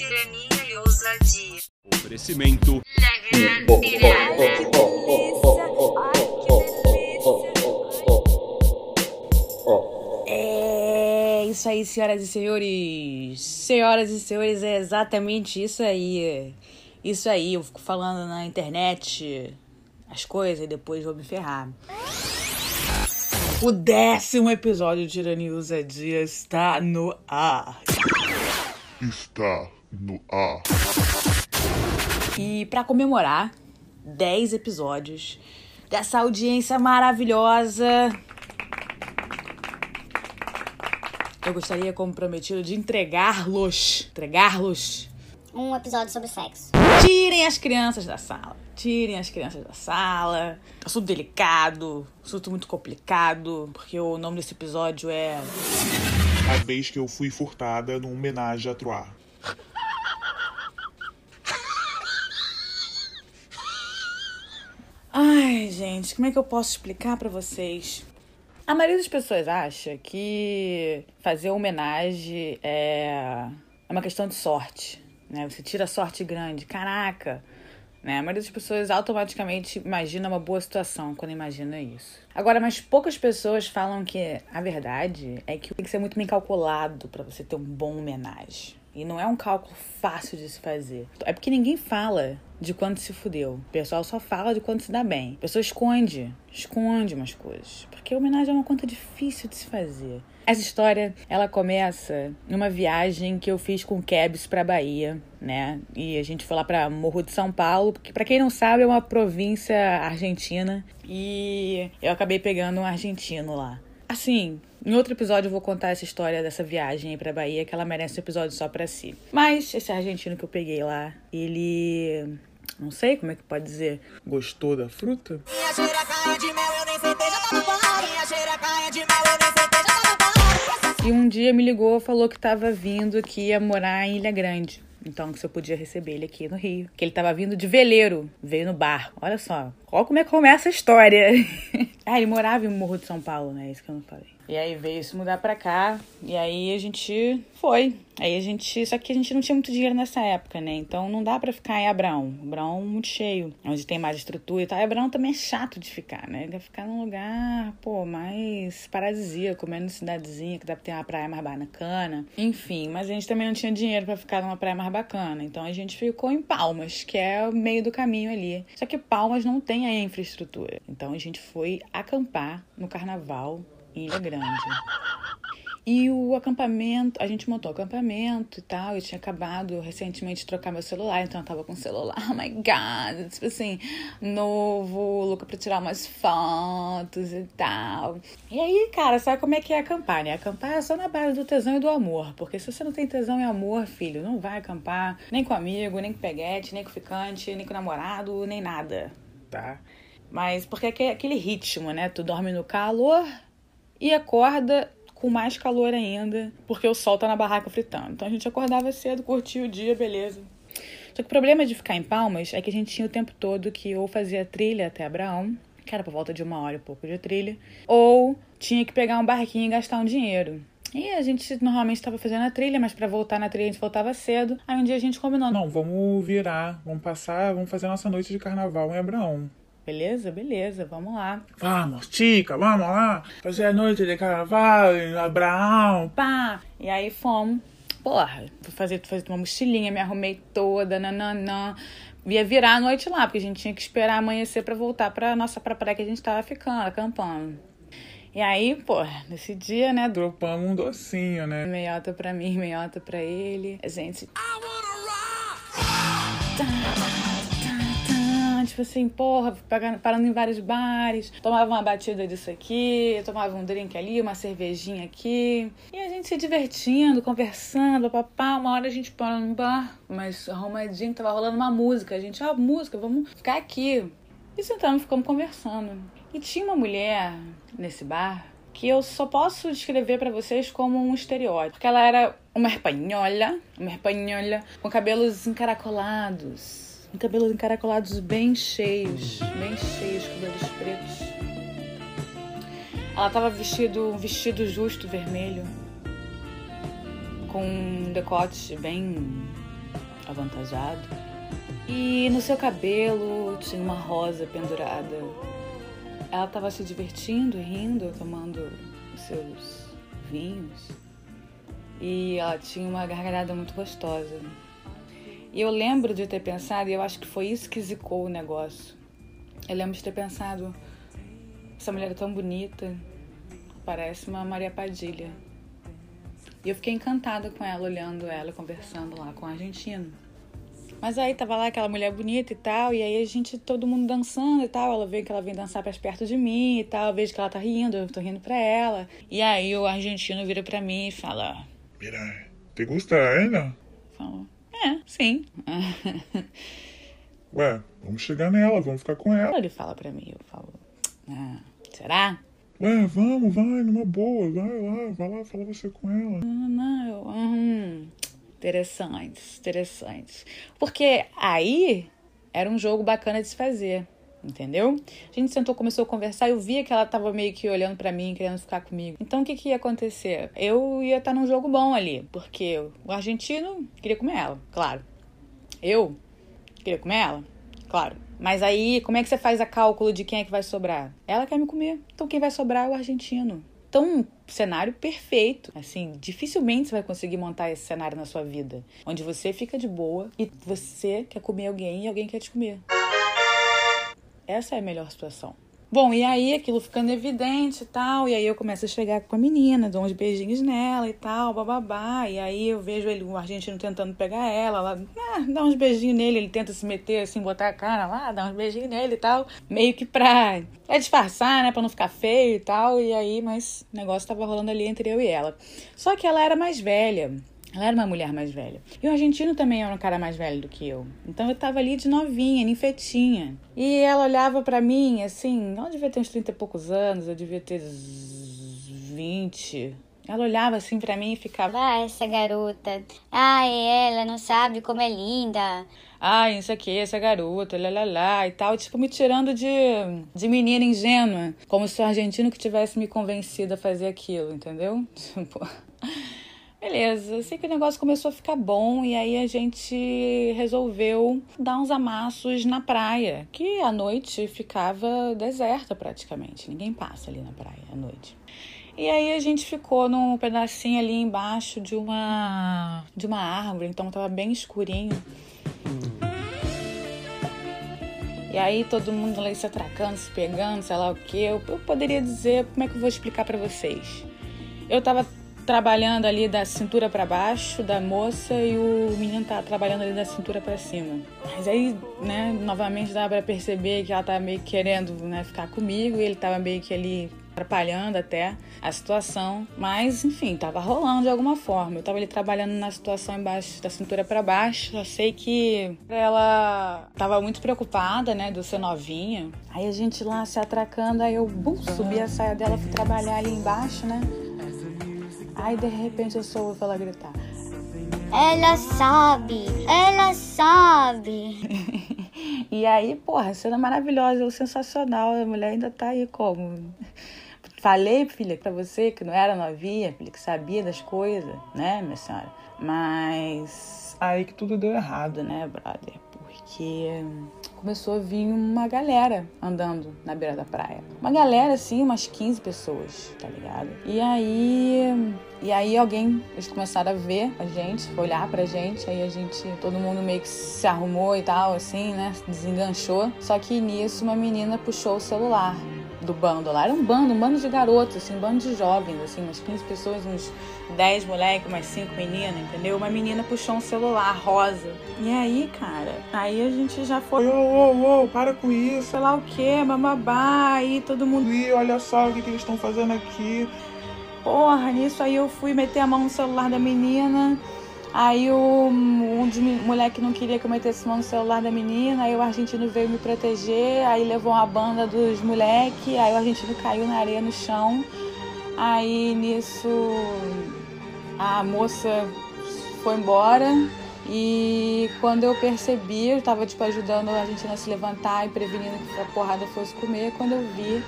tirania e ousadia. Oferecimento. É isso aí, senhoras e senhores. Senhoras e senhores, é exatamente isso aí. Isso aí, eu fico falando na internet as coisas e depois vou me ferrar. O décimo episódio de Tirania e Ousadia está no ar. está no ar. E para comemorar 10 episódios dessa audiência maravilhosa, eu gostaria, como prometido, de entregá-los, entregá-los. Um episódio sobre sexo. Tirem as crianças da sala. Tirem as crianças da sala. Assunto delicado, assunto muito complicado, porque o nome desse episódio é A vez que eu fui furtada numa homenagem a Troar. Ai, gente, como é que eu posso explicar pra vocês? A maioria das pessoas acha que fazer homenagem é, é uma questão de sorte, né? Você tira sorte grande. Caraca! Né? A maioria das pessoas automaticamente imagina uma boa situação quando imagina isso. Agora, mas poucas pessoas falam que a verdade é que tem que ser muito bem calculado pra você ter um bom homenagem. E não é um cálculo fácil de se fazer. É porque ninguém fala de quando se fudeu. O pessoal só fala de quando se dá bem. A pessoa esconde, esconde umas coisas. Porque homenagem é uma conta difícil de se fazer. Essa história, ela começa numa viagem que eu fiz com cabs pra Bahia, né? E a gente foi lá pra Morro de São Paulo, que pra quem não sabe é uma província argentina. E eu acabei pegando um argentino lá. Assim, em outro episódio eu vou contar essa história dessa viagem aí pra Bahia, que ela merece um episódio só pra si. Mas esse argentino que eu peguei lá, ele. Não sei como é que pode dizer. Gostou da fruta? Minha xereca é de mel, eu nem sentei, já tá no. Minha xereca é de mel, eu nem sentei, já tá no. E um dia me ligou, falou que tava vindo, que ia morar em Ilha Grande. Então, que se eu podia receber ele aqui no Rio. Que ele tava vindo de veleiro, veio no bar. Olha só, olha como é que começa a história. ah, ele morava em Morro de São Paulo, né? Isso que eu não falei. E aí veio se mudar pra cá. E aí a gente foi. Aí a gente. Só que a gente não tinha muito dinheiro nessa época, né? Então não dá pra ficar em Abraão. Abraão muito cheio. Onde tem mais estrutura e tal. E Abraão também é chato de ficar, né? Quer ficar num lugar, pô, mais paradisíaco, menos cidadezinha, que dá pra ter uma praia mais bacana. Enfim, mas a gente também não tinha dinheiro pra ficar numa praia mais bacana. Então a gente ficou em Palmas, que é o meio do caminho ali. Só que Palmas não tem a infraestrutura. Então a gente foi acampar no carnaval em Ilha Grande. E o acampamento, a gente montou o acampamento e tal. Eu tinha acabado recentemente de trocar meu celular, então eu tava com o celular, oh my god, tipo assim, novo, louca pra tirar umas fotos e tal. E aí, cara, sabe como é que é acampar, né? Acampar é só na base do tesão e do amor. Porque se você não tem tesão e amor, filho, não vai acampar nem com amigo, nem com peguete, nem com ficante, nem com namorado, nem nada, tá? Mas porque é aquele ritmo, né? Tu dorme no calor e acorda com mais calor ainda, porque o sol tá na barraca fritando. Então a gente acordava cedo, curtia o dia, beleza. Só que o problema de ficar em Palmas é que a gente tinha o tempo todo que ou fazia trilha até Abraão, que era por volta de uma hora e pouco de trilha, ou tinha que pegar um barquinho e gastar um dinheiro. E a gente normalmente estava fazendo a trilha, mas para voltar na trilha a gente voltava cedo. Aí um dia a gente combinou. Não, vamos virar, vamos passar, vamos fazer nossa noite de carnaval em Abraão. Beleza, beleza, vamos lá. Vamos, tica, vamos lá. Fazer a noite de carnaval em Abraão. Pá! E aí fomos. Porra, fui fazer, fazer uma mochilinha, me arrumei toda, nananã. Ia virar a noite lá, porque a gente tinha que esperar amanhecer pra voltar pra nossa pra praia que a gente tava ficando, acampando. E aí, pô, nesse dia, né, Dropamos um docinho, né? meiota pra mim, meiota pra ele. A gente. Tá, tá, Tipo assim, porra, parando em vários bares, tomava uma batida disso aqui, tomava um drink ali, uma cervejinha aqui. E a gente se divertindo, conversando, papá. Uma hora a gente para num bar, mas arrumadinho, tava rolando uma música. A gente, ah, música, vamos ficar aqui. E sentamos, ficamos conversando. E tinha uma mulher nesse bar que eu só posso descrever pra vocês como um estereótipo. Porque ela era uma espanhola, uma espanhola com cabelos encaracolados. Cabelos encaracolados bem cheios, bem cheios, cabelos pretos. Ela tava vestido um vestido justo vermelho, com um decote bem avantajado. E no seu cabelo tinha uma rosa pendurada. Ela estava se divertindo, rindo, tomando os seus vinhos. E ela tinha uma gargalhada muito gostosa. E eu lembro de ter pensado, e eu acho que foi isso que zicou o negócio. Eu lembro de ter pensado, essa mulher é tão bonita, parece uma Maria Padilha. E eu fiquei encantada com ela, olhando ela, conversando lá com o argentino. Mas aí tava lá aquela mulher bonita e tal, e aí a gente, todo mundo dançando e tal. Ela vê que ela vem dançar pra perto de mim e tal. Eu vejo que ela tá rindo, eu tô rindo pra ela. E aí o argentino vira pra mim e fala: Mira, ¿te gusta ela? Falo, é, sim. Ué, vamos chegar nela, vamos ficar com ela. Ele fala pra mim, eu falo, ah, será? Ué, vamos, vai, numa boa, vai lá, vai lá, fala você com ela. Não, não, eu, hum, interessante, interessante. Porque aí era um jogo bacana de se fazer, entendeu? A gente sentou, começou a conversar, eu via que ela tava meio que olhando pra mim, querendo ficar comigo. Então o que que ia acontecer? Eu ia estar num jogo bom ali, porque o argentino queria comer ela, claro. Eu queria comer ela, claro. Mas aí, como é que você faz a cálculo de quem é que vai sobrar? Ela quer me comer. Então quem vai sobrar é o argentino. Então, cenário perfeito. Assim, dificilmente você vai conseguir montar esse cenário na sua vida. Onde você fica de boa e você quer comer alguém e alguém quer te comer. Essa é a melhor situação. Bom, e aí aquilo ficando evidente e tal, e aí eu começo a chegar com a menina, dou uns beijinhos nela e tal, bababá, e aí eu vejo ele, o argentino tentando pegar ela, ela ah, dá uns beijinhos nele, ele tenta se meter assim, botar a cara lá, dá uns beijinhos nele e tal, meio que pra, pra disfarçar, né, pra não ficar feio e tal, e aí, mas o negócio tava rolando ali entre eu e ela. Só que ela era mais velha, ela era uma mulher mais velha. E o argentino também era um cara mais velho do que eu. Então eu tava ali de novinha, ninfetinha. E ela olhava para mim, assim, ela devia ter uns 30 e poucos anos, eu devia ter 20. Ela olhava assim para mim e ficava, Ah, essa garota. Ai, ela não sabe como é linda. ai, isso aqui, essa garota, lá, lá, lá, e tal, tipo, me tirando de, de menina ingênua. Como se o argentino que tivesse me convencido a fazer aquilo, entendeu? Tipo. Beleza, sei que o negócio começou a ficar bom e aí a gente resolveu dar uns amassos na praia, que à noite ficava deserta praticamente, ninguém passa ali na praia à noite. E aí a gente ficou num pedacinho ali embaixo de uma de uma árvore, então tava bem escurinho. E aí todo mundo ali se atracando, se pegando, sei lá o que. Eu, eu poderia dizer, como é que eu vou explicar pra vocês? Eu tava trabalhando ali da cintura para baixo da moça e o menino tá trabalhando ali da cintura para cima. Mas aí, né, novamente dá para perceber que ela tá meio que querendo, né, ficar comigo e ele tava meio que ali atrapalhando até a situação, mas enfim, tava rolando de alguma forma. Eu tava ali trabalhando na situação embaixo da cintura para baixo. Eu sei que ela tava muito preocupada, né, do ser novinha. Aí a gente lá se atracando, aí eu bum, subi a saia dela, fui trabalhar ali embaixo, né? Aí de repente eu só ouço ela gritar. Ela sabe, ela sabe. E aí, porra, cena maravilhosa, sensacional. A mulher ainda tá aí como? Falei, filha, pra você que não era novinha, filha, que sabia das coisas, né, minha senhora? Mas aí que tudo deu errado, né, brother? Porque começou a vir uma galera andando na beira da praia. Uma galera, assim, umas 15 pessoas, tá ligado? E aí. E aí alguém, eles começaram a ver a gente, olhar pra gente, aí a gente, todo mundo meio que se arrumou e tal, assim, né? Desenganchou. Só que nisso uma menina puxou o celular do bando lá. Era um bando, um bando de garotos, assim, um bando de jovens, assim, umas 15 pessoas, uns 10 moleques, umas 5 meninas, entendeu? Uma menina puxou um celular rosa. E aí, cara, aí a gente já foi, Ô, ô, ô, para com isso. sei lá o que, mamabá, aí todo mundo. Ih, olha só o que, que eles estão fazendo aqui. Porra, nisso aí eu fui meter a mão no celular da menina. Aí o um de mi- moleque não queria que eu metesse mão no celular da menina, aí o argentino veio me proteger, aí levou uma banda dos moleque, aí o argentino caiu na areia no chão. Aí nisso a moça foi embora e quando eu percebi, eu tava tipo ajudando a Argentina a se levantar e prevenindo que a porrada fosse comer, quando eu vi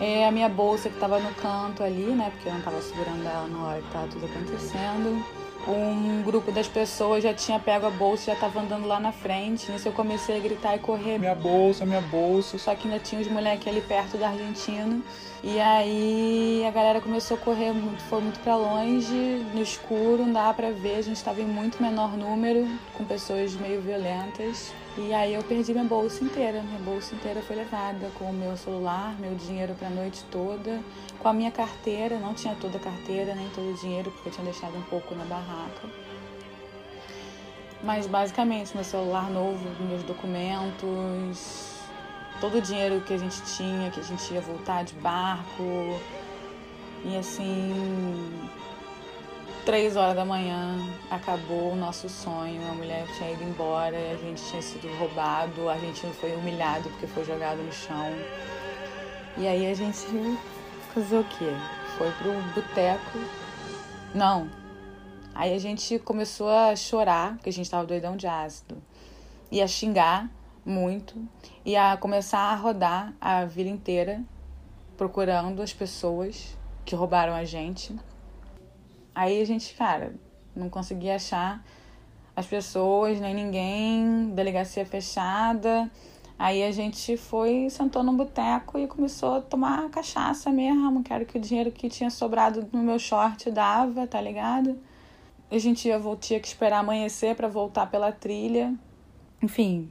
é, a minha bolsa que tava no canto ali, né? Porque eu não tava segurando ela na hora que tava tudo acontecendo. Um grupo das pessoas já tinha pego a bolsa, já tava andando lá na frente. Nisso eu comecei a gritar e correr. Minha bolsa, minha bolsa. Só que ainda tinha os moleques ali perto da Argentina. E aí a galera começou a correr, muito, foi muito pra longe, no escuro, não dava pra ver. A gente tava em muito menor número, com pessoas meio violentas. E aí eu perdi minha bolsa inteira. Minha bolsa inteira foi levada, com o meu celular, meu dinheiro pra noite toda, com a minha carteira. Não tinha toda a carteira, nem todo o dinheiro, porque eu tinha deixado um pouco na barraca. Mas basicamente, meu celular novo, meus documentos, todo o dinheiro que a gente tinha, que a gente ia voltar de barco. E assim, três horas da manhã acabou o nosso sonho. A mulher tinha ido embora, a gente tinha sido roubado, a gente foi humilhado porque foi jogado no chão. E aí a gente fazer o quê? Foi pro boteco. Não. Aí a gente começou a chorar, porque a gente tava doidão de ácido. E a xingar muito. E a começar a rodar a vila inteira procurando as pessoas que roubaram a gente. Aí a gente, cara, não conseguia achar as pessoas, nem ninguém, delegacia fechada. Aí a gente foi, sentou num boteco e começou a tomar cachaça mesmo, que era que o dinheiro que tinha sobrado no meu short dava, tá ligado? A gente ia, tinha que esperar amanhecer para voltar pela trilha. Enfim,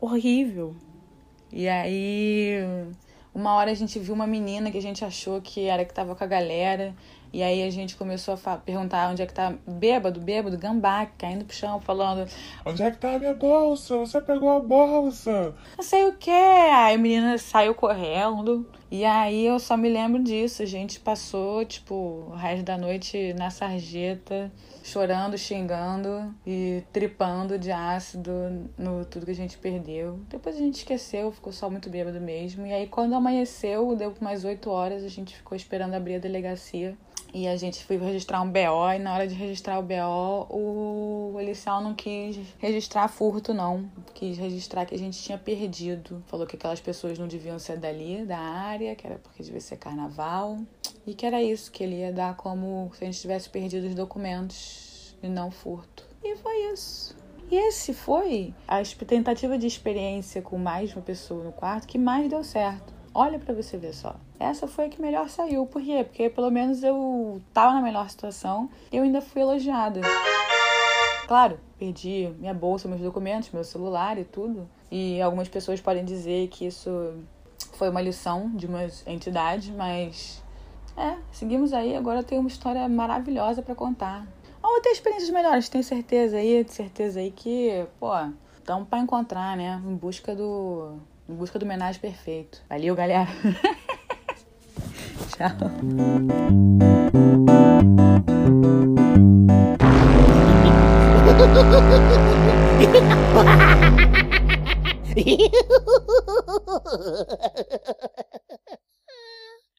horrível. E aí, uma hora a gente viu uma menina que a gente achou que era que tava com a galera. E aí a gente começou a perguntar onde é que tá bêbado, bêbado, gambá, caindo pro chão, falando, Onde é que tá a minha bolsa? Você pegou a bolsa? não sei o que. Aí a menina saiu correndo. E aí eu só me lembro disso. A gente passou, tipo, o resto da noite na sarjeta, chorando, xingando e tripando de ácido no tudo que a gente perdeu. Depois a gente esqueceu, ficou só muito bêbado mesmo. E aí quando amanheceu, deu mais oito horas, a gente ficou esperando abrir a delegacia. E a gente foi registrar um BO e na hora de registrar o BO, o policial não quis registrar furto, não. Quis registrar que a gente tinha perdido. Falou que aquelas pessoas não deviam ser dali, da área, que era porque devia ser carnaval. E que era isso, que ele ia dar como se a gente tivesse perdido os documentos e não furto. E foi isso. E esse foi a tentativa de experiência com mais uma pessoa no quarto que mais deu certo. Olha pra você ver só. Essa foi a que melhor saiu. Por quê? Porque pelo menos eu tava na melhor situação e eu ainda fui elogiada. Claro, perdi minha bolsa, meus documentos, meu celular e tudo. E algumas pessoas podem dizer que isso foi uma lição de uma entidade, mas é, seguimos aí. Agora eu tenho uma história maravilhosa pra contar. Vamos ter experiências melhores, tenho certeza aí, certeza aí que, pô, estamos pra encontrar, né? Em busca do. Em busca do homenagem perfeito. Valeu, galera. Tchau. Ha ha ha ha!